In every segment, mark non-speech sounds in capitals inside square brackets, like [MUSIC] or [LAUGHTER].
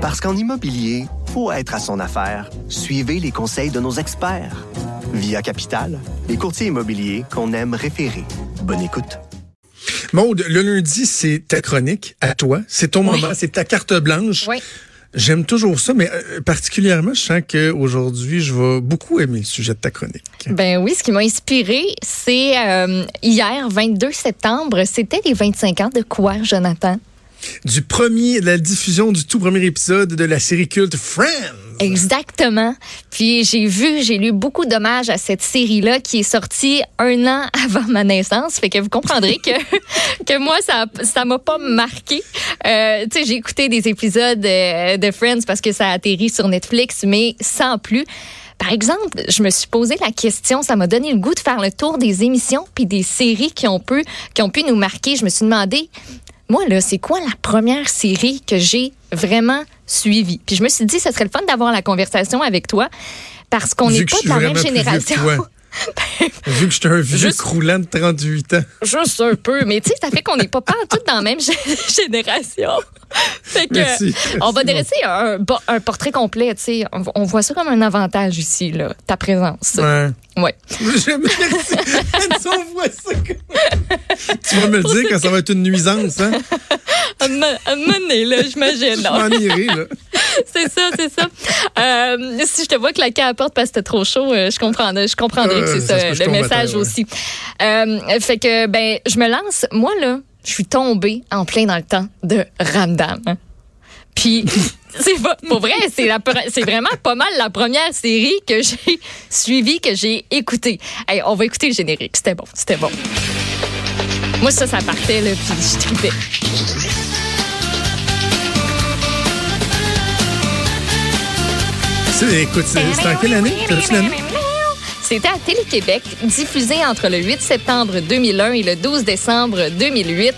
Parce qu'en immobilier, faut être à son affaire. Suivez les conseils de nos experts. Via Capital, les courtiers immobiliers qu'on aime référer. Bonne écoute. Maude, le lundi, c'est ta chronique à toi. C'est ton Oui. moment, c'est ta carte blanche. Oui. J'aime toujours ça, mais euh, particulièrement, je sens qu'aujourd'hui, je vais beaucoup aimer le sujet de ta chronique. Ben oui, ce qui m'a inspiré, c'est euh, hier, 22 septembre, c'était les 25 ans de quoi, Jonathan? Du premier, de la diffusion du tout premier épisode de la série culte Friends. Exactement. Puis j'ai vu, j'ai lu beaucoup d'hommages à cette série-là qui est sortie un an [LAUGHS] avant ma naissance. Fait que vous comprendrez que, [LAUGHS] que moi, ça ça m'a pas marqué. Euh, tu sais, j'ai écouté des épisodes euh, de Friends parce que ça a atterri sur Netflix, mais sans plus. Par exemple, je me suis posé la question, ça m'a donné le goût de faire le tour des émissions puis des séries qui ont pu, qui ont pu nous marquer. Je me suis demandé, moi, là, c'est quoi la première série que j'ai vraiment suivie? Puis je me suis dit, ce serait le fun d'avoir la conversation avec toi parce qu'on n'est pas de la même génération. [LAUGHS] Vu que je suis un vieux Juste- croulant de 38 ans. Juste un peu, mais tu sais, ça fait qu'on n'est pas toutes dans la même gé- [LAUGHS] génération. [LAUGHS] Fait que, Merci. on va dresser un, portrait complet, tu sais. On, on voit ça comme un avantage ici, là, ta présence. Ouais. Ouais. [LAUGHS] On voit ça comme- Tu vas me le dire quand ça va être une nuisance, hein? À donné, là, j'imagine. Je [LAUGHS] c'est ça, c'est ça. Euh, si je te vois claquer à la porte parce que c'était trop chaud, euh, je comprendrais, je comprendrais Euh, que c'est ça le message ouais. aussi. Euh, fait que, ben, je me lance. Moi, là, je suis tombée en plein dans le temps de Ramdam. Puis, [LAUGHS] c'est pas, pour vrai, c'est vraiment pas mal la première série que j'ai suivie, que j'ai écoutée. On va écouter le générique. C'était bon, c'était bon. Moi, ça, ça partait, là, puis je. C'est- Écoute, c'est en quelle l'année? C'était à Télé-Québec, diffusé entre le 8 septembre 2001 et le 12 décembre 2008.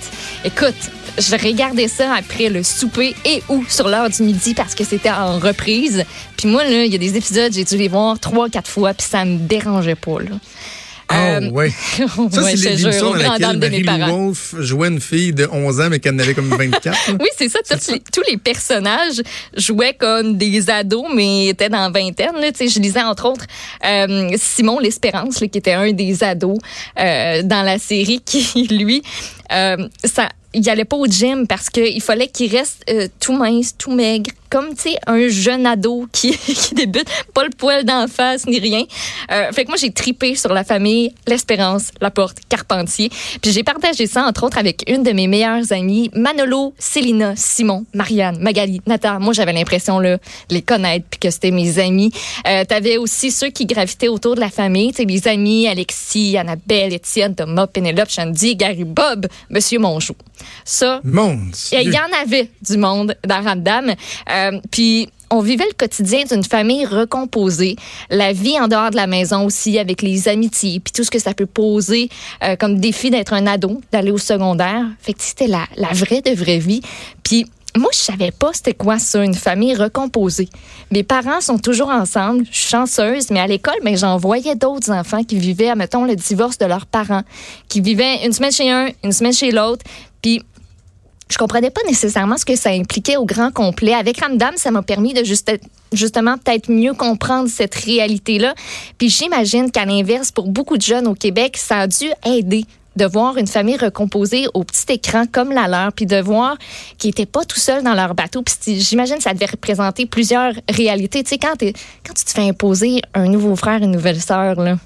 Écoute, je regardais ça après le souper et ou sur l'heure du midi parce que c'était en reprise. Puis moi, il y a des épisodes, j'ai dû les voir trois, quatre fois, puis ça me dérangeait pas. Là. Ah, Euh, ouais. [LAUGHS] Ça, ouais, c'est l'émission dans laquelle Marie-Lou. Wolfe jouait une fille de 11 ans, mais qu'elle en avait comme 24. là. [LAUGHS] Oui, c'est ça. Tous les, tous les personnages jouaient comme des ados, mais étaient dans la vingtaine. Là. Je lisais entre autres euh, Simon L'Espérance, qui était un des ados euh, dans la série, [LAUGHS] qui, lui, euh, ça, il allait pas au gym parce qu'il fallait qu'il reste tout mince, tout maigre, comme tu sais un jeune ado qui, [LAUGHS] qui débute, pas le poil d'en face ni rien. Euh, fait que moi j'ai tripé sur la famille L'Espérance, La Porte, Carpentier. Puis j'ai partagé ça entre autres avec une de mes meilleures amies, Manolo, Célina, Simon, Marianne, Magali, Nata. Moi j'avais l'impression là de les connaître puis que c'était mes amis. Euh, T'avais aussi ceux qui gravitaient autour de la famille, tu sais les amis Alexis, Annabelle, Étienne, Thomas, Pénélope, Shandy, Gary, Bob, Monsieur Monjou. Ça, Mon il y en avait du monde dans Ramdam. Euh, Puis on vivait le quotidien d'une famille recomposée, la vie en dehors de la maison aussi, avec les amitiés, puis tout ce que ça peut poser euh, comme défi d'être un ado, d'aller au secondaire. Fait que c'était la, vraie de vraie vie. Puis moi, je savais pas c'était quoi ça, une famille recomposée. Mes parents sont toujours ensemble, je suis chanceuse, mais à l'école, ben, j'en voyais d'autres enfants qui vivaient, mettons, le divorce de leurs parents, qui vivaient une semaine chez un, une semaine chez l'autre. Puis je comprenais pas nécessairement ce que ça impliquait au grand complet. Avec Ramdam, ça m'a permis de juste, justement peut-être mieux comprendre cette réalité-là. Puis j'imagine qu'à l'inverse, pour beaucoup de jeunes au Québec, ça a dû aider de voir une famille recomposée au petit écran comme la leur, puis de voir qu'ils n'étaient pas tout seuls dans leur bateau. Puis j'imagine que ça devait représenter plusieurs réalités. Tu sais, quand, tu te fais imposer un nouveau frère, une nouvelle sœur, là,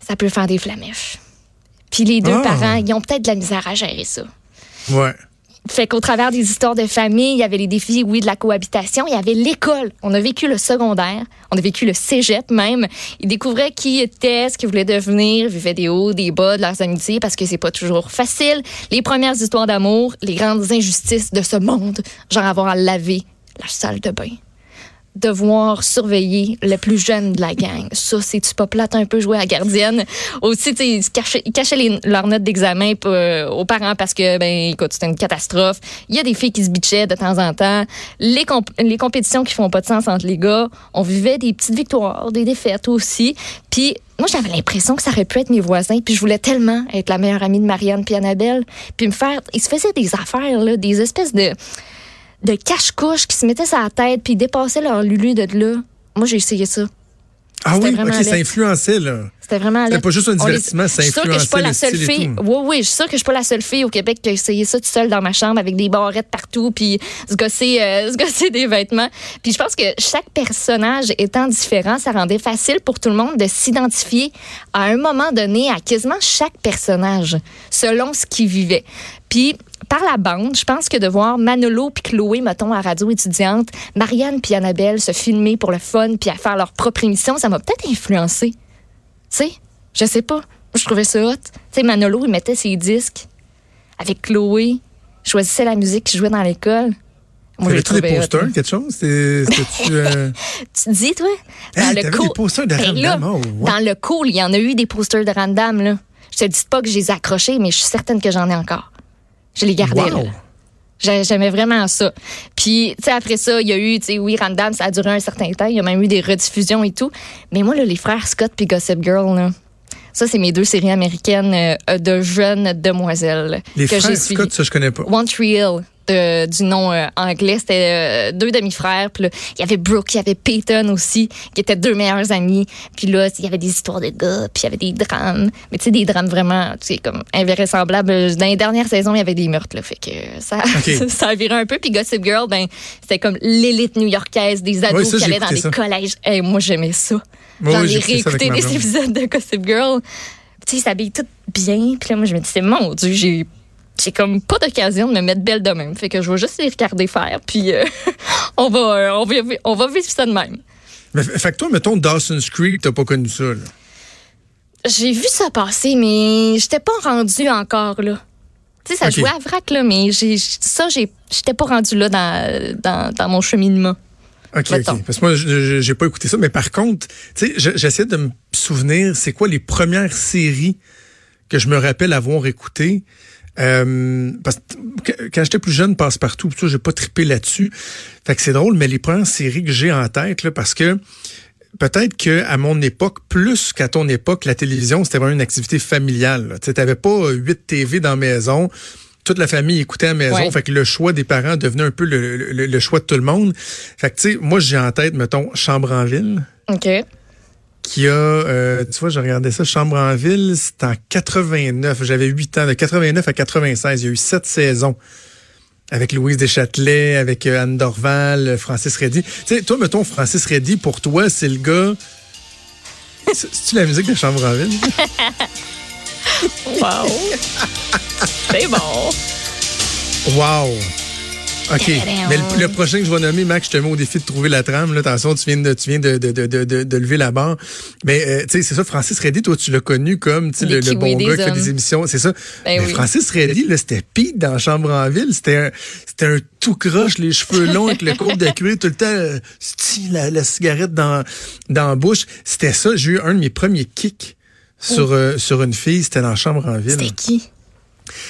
ça peut faire des flamèches. Puis les deux Ah. parents, ils ont peut-être de la misère à gérer ça. Ouais. Fait qu'au travers des histoires de famille, il y avait les défis, oui, de la cohabitation, il y avait l'école. On a vécu le secondaire, on a vécu le cégep même. Ils découvraient qui étaient, ce qu'ils voulaient devenir, vivaient des hauts, des bas de leurs amitiés parce que c'est pas toujours facile. Les premières histoires d'amour, les grandes injustices de ce monde, genre avoir à laver la salle de bain. Devoir surveiller le plus jeune de la gang. Ça, c'est-tu pas plate un peu jouer à la gardienne? Aussi, tu ils ils cachaient leurs notes d'examen euh, aux parents parce que, ben, écoute, c'était une catastrophe. Il y a des filles qui se bitchaient de temps en temps. Les, comp- les compétitions qui font pas de sens entre les gars. On vivait des petites victoires, des défaites aussi. Puis, moi, j'avais l'impression que ça aurait pu être mes voisins. Puis, je voulais tellement être la meilleure amie de Marianne puis Annabelle. Puis, me faire. Ils se faisaient des affaires, là, des espèces de de cache-couche qui se mettaient sur la tête puis dépassaient leur lulu de là. Moi, j'ai essayé ça. Ah oui, vraiment ok, ça influençait, là. C'était vraiment laid. pas juste un les- divertissement, ça Je suis sûre que je suis pas la le seule fille. Oui, oui, je suis sûre que je suis pas la seule fille au Québec qui a essayé ça tout seul dans ma chambre avec des barrettes partout puis se gosser, euh, [LAUGHS] se gosser des vêtements. Puis je pense que chaque personnage étant différent, ça rendait facile pour tout le monde de s'identifier à un moment donné à quasiment chaque personnage selon ce qu'il vivait. Puis par la bande, je pense que de voir Manolo puis Chloé, mettons, à radio étudiante, Marianne puis Annabelle se filmer pour le fun puis à faire leur propre émission, ça m'a peut-être influencé. Tu sais, je sais pas. Moi, je trouvais ça hot. Tu sais, Manolo, il mettait ses disques avec Chloé, choisissait la musique qu'il jouait dans l'école. Moi, je le T'avais-tu des hot. posters, quelque chose? [LAUGHS] Euh, Tu te dis, toi? Dans Hey, le cool- des posters de Ben Random, là, oh. Dans le cool, il y en a eu des posters de Random, là. Je te dis pas que je les ai accrochés, mais je suis certaine que j'en ai encore. Je les gardais, Wow. là. J'ai- J'aimais vraiment ça. Puis, tu sais, après ça, il y a eu, tu sais, oui, Random, ça a duré un certain temps. Il y a même eu des rediffusions et tout. Mais moi, là, les frères Scott puis Gossip Girl, là, ça, c'est mes deux séries américaines euh, de jeunes demoiselles Les que j'ai frères suivies. Scott, ça, je connais pas. One Tree Hill, de- du nom euh, anglais. C'était euh, deux demi-frères. Puis il y avait Brooke, il y avait Peyton aussi, qui étaient deux meilleurs amis. Puis là, il y avait des histoires de gars, puis il y avait des drames. Mais tu sais, des drames vraiment, tu sais, comme invraisemblables. Dans les dernières saisons, il y avait des meurtres, là. Fait que ça, Ok. [LAUGHS] ça a viré un peu. Puis Gossip Girl, ben, c'était comme l'élite new-yorkaise des ados ça, qui allaient dans ça. collèges. Hey, moi, j'aimais ça. J'en ai réécouté des épisodes de Gossip Girl. Tu sais, ils s'habillent toutes bien. Puis là, moi, je me disais, mon Dieu, j'ai j'ai comme pas d'occasion de me mettre belle de même. Fait que je vais juste les regarder faire, puis euh, [LAUGHS] on, va, euh, on, va, on va vivre ça de même. Mais, fait que toi, mettons, Dawson's Creek, t'as pas connu ça, là. J'ai vu ça passer, mais j'étais pas rendue encore là. Tu sais, ça jouait à vrac, là, mais j'ai, ça, j'étais pas rendue là dans, dans, dans mon cheminement. OK, Mettons. OK. Parce que moi, j'ai pas écouté ça. Mais par contre, tu sais, je- j'essaie de me souvenir, c'est quoi les premières séries que je me rappelle avoir écoutées? Euh, parce que quand j'étais plus jeune, passe-partout, tout ça, j'ai pas trippé là-dessus. Fait que c'est drôle, mais les premières séries que j'ai en tête, là, parce que peut-être que à mon époque, plus qu'à ton époque, la télévision, c'était vraiment une activité familiale. Tu n'avais pas euh, huit TV dans la maison. Toute la famille écoutait à la maison. Ouais. Fait que le choix des parents devenait un peu le, le- le choix de tout le monde. Fait que, tu sais, moi, j'ai en tête, mettons, Chambre en ville, OK. Qui a, euh, tu vois, je regardais ça, Chambre en ville, c'était en 89. J'avais 8 ans. De 89 à 96, il y a eu sept saisons. Avec Louise Deschâtelet, avec euh, Anne Dorval, euh, Francis Reddy. Tu sais, toi, mettons, Francis Reddy, pour toi, c'est le gars... [LAUGHS] C'est- C'est-tu la musique de Chambre en ville? [LAUGHS] Wow. [LAUGHS] C'est bon. Wow! OK. Mais le, le prochain que je vais nommer, Max, je te mets au défi de trouver la trame. Là, attention, tu viens de, tu viens de, de, de, de, lever la barre. Mais, euh, tu sais, c'est ça, Francis Reddy, toi, tu l'as connu comme, tu sais, Les le, le bon gars qui fait des émissions. C'est ça. Ben Mais oui. Francis Reddy, là, c'était Pete dans Chambre en ville. C'était un, c'était un tout croche, les cheveux longs avec le côte de cuir, tout le temps, euh, la, la cigarette dans, dans la bouche. C'était ça. J'ai eu un de mes premiers kicks sur, euh, sur une fille. C'était dans Chambre en ville. C'était qui?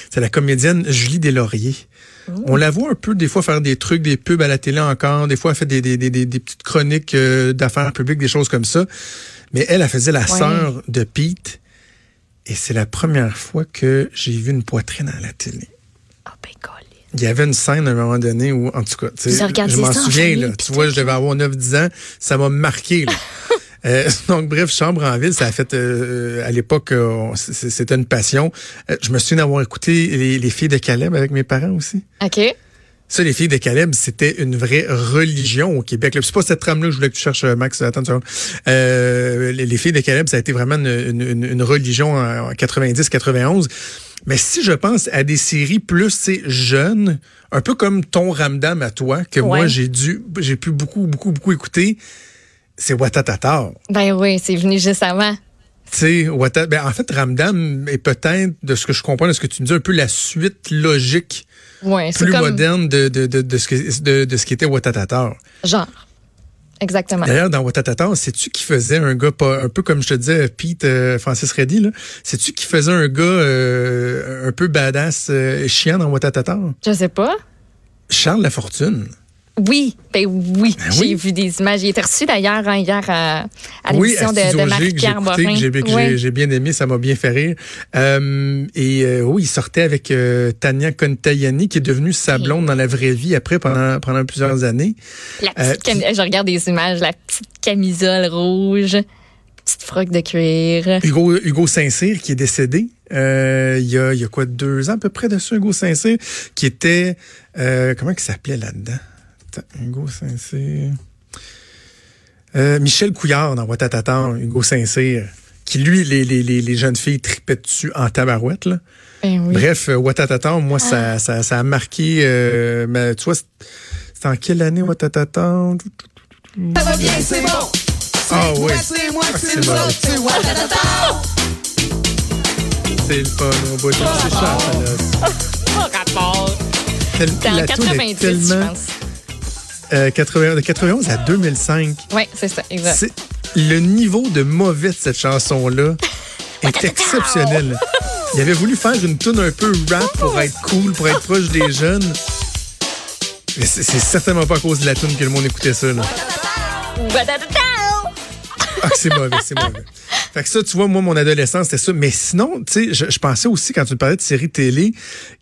C'est la comédienne Julie Deslauriers. On la voit un peu des fois faire des trucs, des pubs à la télé encore. Des fois, elle fait des, des, des, des, des petites chroniques euh, d'affaires publiques, des choses comme ça. Mais elle, elle faisait la sœur de Pete. Et c'est la première fois que j'ai vu une poitrine à la télé. Ah, ben. Il y avait une scène à un moment donné où, en tout cas, je m'en souviens, là, tu vois, je devais avoir 9-10 ans, ça m'a marqué. Là. [LAUGHS] Euh, [LAUGHS] donc, bref, Chambre en ville, ça a fait, euh, à l'époque, euh, c'était une passion. Euh, je me souviens d'avoir écouté les, les filles de Caleb avec mes parents aussi. OK. Ça, les filles de Caleb, c'était une vraie religion au Québec. C'est pas cette trame-là que je voulais que tu cherches, Max. Attends une. Euh, les, les filles de Caleb, ça a été vraiment une, une- une- une religion en 90-91. Mais si je pense à des séries plus, jeunes, un peu comme ton Ramdam à toi, que moi, j'ai dû, j'ai pu beaucoup, beaucoup, beaucoup écouter, c'est Watatata. Ben oui, c'est venu juste avant. Tu sais, ben, en fait, Ramdam est peut-être, de ce que je comprends, de ce que tu me dis, un peu la suite logique, Ouais, plus comme moderne de, de, de, de ce que- de, de ce qui était Watatata. genre. Exactement. D'ailleurs, dans Watatata, sais-tu qui faisait un gars, pas, un peu comme je te disais, Pete euh, Francis Reddy, là? Sais-tu qui faisait un gars euh, un peu badass, euh, chiant dans Watatata? Je sais pas. Charles Lafortune. Oui, ben oui, Ben j'ai oui. vu des images. Il était reçu d'ailleurs hein, hier à, à Oui, l'émission à de, j'ai Marie-Pierre Morin. j'ai j'ai- j'ai bien aimé, ça m'a bien fait rire. Euh, et euh, oui, il sortait avec euh, Tania Kontayani, qui est devenue sa blonde dans la vraie vie après pendant, pendant plusieurs années. La Euh, petite Je regarde des images, la petite camisole rouge, petite froc de cuir. Hugo, Hugo Saint-Cyr, qui est décédé euh, il, y a, y a quoi, deux ans à peu près de ça, Hugo Saint-Cyr, qui était... euh, comment il s'appelait là-dedans? Attends, Hugo Saint-Cyr... Euh, Michel Couillard dans Watatatan, Hugo Saint-Cyr, qui lui, les, les, les, les jeunes filles tripaient dessus en tabarouette, là. Ben oui. Bref, euh, Watatatan, moi, ça, ça, ça a marqué... Euh, ma- tu vois, c'est- c'était en quelle année, Watatatan? Ça va bien, c'est bon. Ah oui. C'est moi, Ah, c'est mauvais. autres, c'est Watatata. C'est le fun, au bout de c'est cher, ça, là. Pas [LAUGHS] rapport. C'était en la toune est 88, je tellement- pense. Euh, 80 de 91 à 2005. Oui, c'est ça, exact. Le niveau de mauvais de cette chanson-là [LAUGHS] est exceptionnel. Il avait voulu faire une tune un peu rap pour être cool, pour être proche des jeunes. Mais c'est certainement pas à cause de la tune que le monde écoutait ça. Là. Ah, c'est mauvais, c'est mauvais. Fait que ça, tu vois, moi, mon adolescence, c'était ça. Mais sinon, tu sais, je, je pensais aussi, quand tu me parlais de séries télé,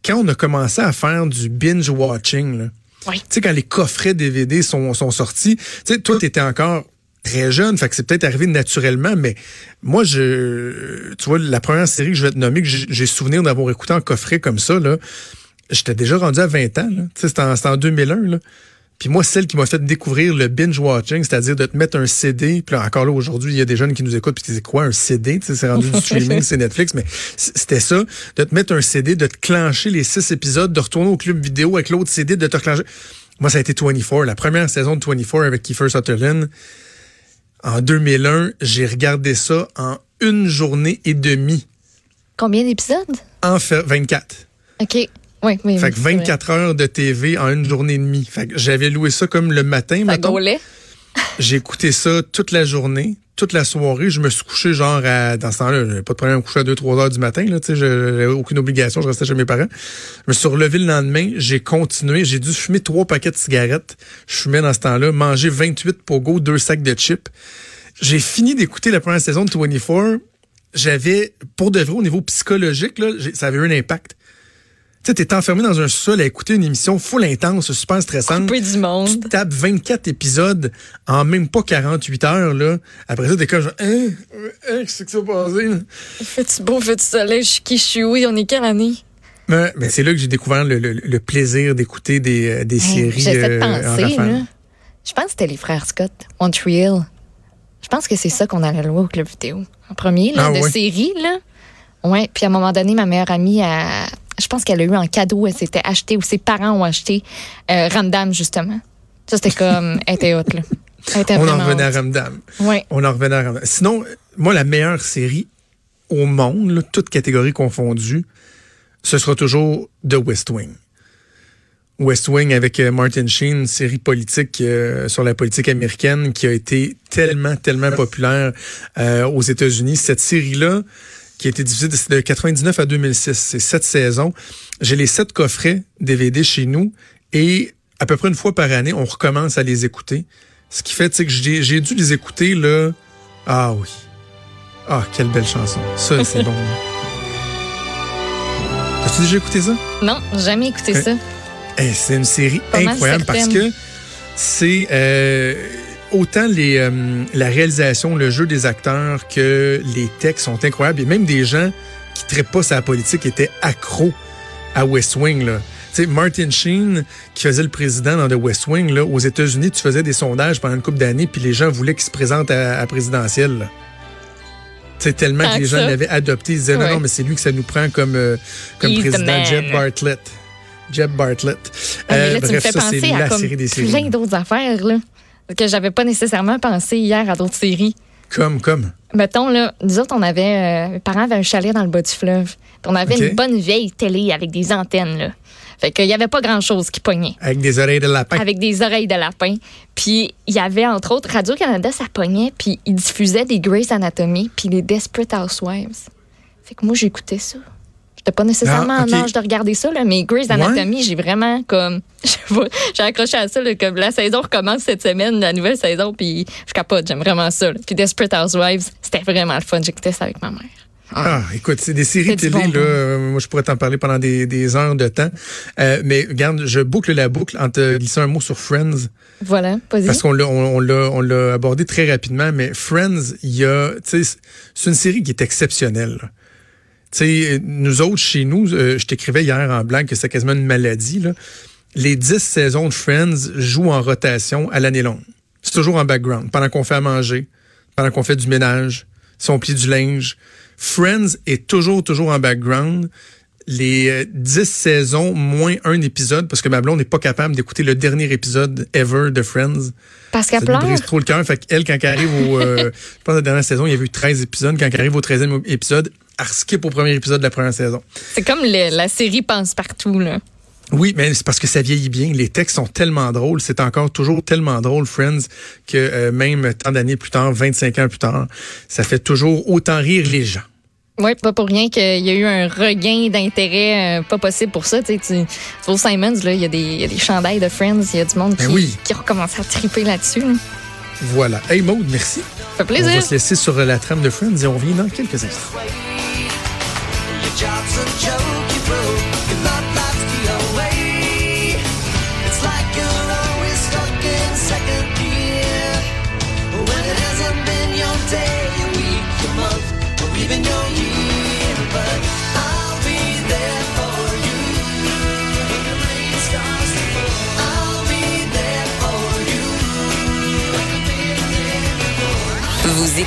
quand on a commencé à faire du binge-watching, là, Oui. tu sais, quand les coffrets DVD sont, sont sortis, tu sais, toi, t'étais encore très jeune, fait que c'est peut-être arrivé naturellement, mais moi, je, tu vois, la première série que je vais te nommer, que j'ai souvenir d'avoir écouté en coffret comme ça, là, j'étais déjà rendu à 20 ans, là. Tu sais, c'était en, c'était en 2001, là. Puis moi, celle qui m'a fait découvrir le binge-watching, c'est-à-dire de te mettre un CD, puis là, encore là, aujourd'hui, il y a des jeunes qui nous écoutent, puis qui disent quoi, un CD? Tu sais, c'est rendu du [LAUGHS] streaming, c'est Netflix, mais c'était ça, de te mettre un CD, de te clencher les six épisodes, de retourner au club vidéo avec l'autre CD, de te clencher. Moi, ça a été 24, la première saison de 24 avec Kiefer Sutherland. En 2001, j'ai regardé ça en une journée et demie, Combien d'épisodes? en fait 24. OK. Oui, oui. Fait que oui, c'est vrai. 24 heures de TV en une journée et demie. Fait que j'avais loué ça comme le matin. J'ai écouté ça toute la journée, toute la soirée. Je me suis couché genre à, dans ce temps-là, j'avais pas de problème à me coucher à 2-3 heures du matin, là, tu sais, je- j'avais aucune obligation, je restais chez mes parents. Je me suis relevé le lendemain, j'ai continué, j'ai dû fumer trois paquets de cigarettes. Je fumais dans ce temps-là, manger 28 pogo, deux sacs de chips. J'ai fini d'écouter la première saison de 24. J'avais, pour de vrai, au niveau psychologique, là, ça avait eu un impact. Tu sais, t'es enfermé dans un sol à écouter une émission full intense, super stressante. Coupé du Tu monde. te tapes 24 épisodes en même pas 48 heures, là. Après ça, t'es comme genre, hein, hein, qu'est-ce que ça passé, là? Fais-tu beau, fais-tu soleil, je suis qui, je suis oui, on est quelle année? Mais, mais c'est là que j'ai découvert le, le- le plaisir d'écouter des, euh, des Hey, séries. J'essaie de euh, en penser, là. Je pense que c'était les frères Scott, Montreal. Je pense que c'est ça qu'on allait louer au club vidéo. En premier, là, Ah de ouais. série, là. Ouais, puis à un moment donné, ma meilleure amie, a- je pense qu'elle a eu en cadeau, elle s'était acheté, ou ses parents ont acheté euh, Ramdam, justement. Ça, c'était comme, elle était haute, là. Elle était On en revenait à. Ramdam. Ouais. On en revenait à Ramdam. Sinon, moi, la meilleure série au monde, là, toutes catégories confondues, ce sera toujours The West Wing. West Wing avec euh, Martin Sheen, une série politique euh, sur la politique américaine qui a été tellement, tellement populaire euh, aux États-Unis. Cette série-là, qui a été diffusée de, de 99 à 2006, c'est sept saisons. J'ai les sept coffrets DVD chez nous et à peu près une fois par année, on recommence à les écouter. Ce qui fait tu sais, que j'ai dû les écouter là. Ah oui. Ah, quelle belle chanson. Ça, c'est bon. [LAUGHS] As-tu déjà écouté ça? Non, jamais écouté ça. Hey, c'est une série Pas incroyable parce que c'est euh, autant les, euh, la réalisation, le jeu des acteurs que les textes sont incroyables. Et même des gens qui ne traitent pas sa politique étaient accros à West Wing. Là. Martin Sheen, qui faisait le président dans The West Wing, là, aux États-Unis, tu faisais des sondages pendant une couple d'années, puis les gens voulaient qu'il se présente à, à présidentielle. sais, tellement Tant que les que gens l'avaient adopté. Ils disaient, non, Ouais. non, mais c'est lui que ça nous prend comme, euh, comme He's président. Jeb Bartlett. Jeb Bartlett. Ah, mais Euh, là, me bref, fais ça, c'est penser à la comme série des séries. plein d'autres affaires, là, que j'avais pas nécessairement pensé hier à d'autres séries. Comme, comme? Mettons, là, nous autres, on avait, euh, mes parents avaient un chalet dans le bas du fleuve. Puis on avait une bonne vieille télé avec des antennes, là. Fait qu'il y avait pas grand-chose qui pognait. Avec des oreilles de lapin. Avec des oreilles de lapin. Puis il y avait, entre autres, Radio-Canada, ça pognait, puis ils diffusaient des Grey's Anatomy, puis les Desperate Housewives. Fait que moi, j'écoutais ça. J'étais pas nécessairement Ah, ok. en âge de regarder ça, là, mais Grey's Anatomy, j'ai vraiment comme. [LAUGHS] J'ai accroché à ça. là, comme la saison recommence cette semaine, la nouvelle saison, puis je capote. J'aime vraiment ça. là. Puis Desperate Housewives, c'était vraiment le fun. J'écoutais ça avec ma mère. Ah, écoute, c'est des séries télé, là. euh, moi, je pourrais t'en parler pendant des, des heures de temps. Euh, mais regarde, je boucle la boucle en te glissant un mot sur Friends. Voilà. Parce qu'on l'a, on, on l'a, on l'a abordé très rapidement, mais Friends, il y a, tu sais, c'est une série qui est exceptionnelle. là. Tu sais, nous autres, chez nous, euh, je t'écrivais hier en blague que c'est quasiment une maladie, là. Les dix saisons de Friends jouent en rotation à l'année longue. C'est toujours en background, pendant qu'on fait à manger, pendant qu'on fait du ménage, si on plie du linge. Friends est toujours, toujours en background. Les euh, dix saisons, moins un épisode, parce que ma blonde n'est pas capable d'écouter le dernier épisode ever de Friends. Parce qu'elle pleure. brise trop le cœur. Fait qu'elle, quand elle arrive au... euh, [LAUGHS] je pense que la dernière saison, il y avait eu 13 épisodes. Quand elle arrive au 13e épisode, elle skip au premier épisode de la première saison. C'est comme la série Pense partout, là. Oui, mais c'est parce que ça vieillit bien. Les textes sont tellement drôles. C'est encore toujours tellement drôle, Friends, que euh, même tant d'années plus tard, 25 ans plus tard, ça fait toujours autant rire les gens. Oui, pas pour rien qu'il y a eu un regain d'intérêt euh, pas possible pour ça. Tu sais, tu Simons, il y, a des- il y a des chandails de Friends, il y a du monde Ben qui, oui. qui recommence à triper là-dessus. là. Voilà. Hey Maude, merci. Ça fait On plaisir. va se laisser sur la trame de Friends et on revient dans quelques instants.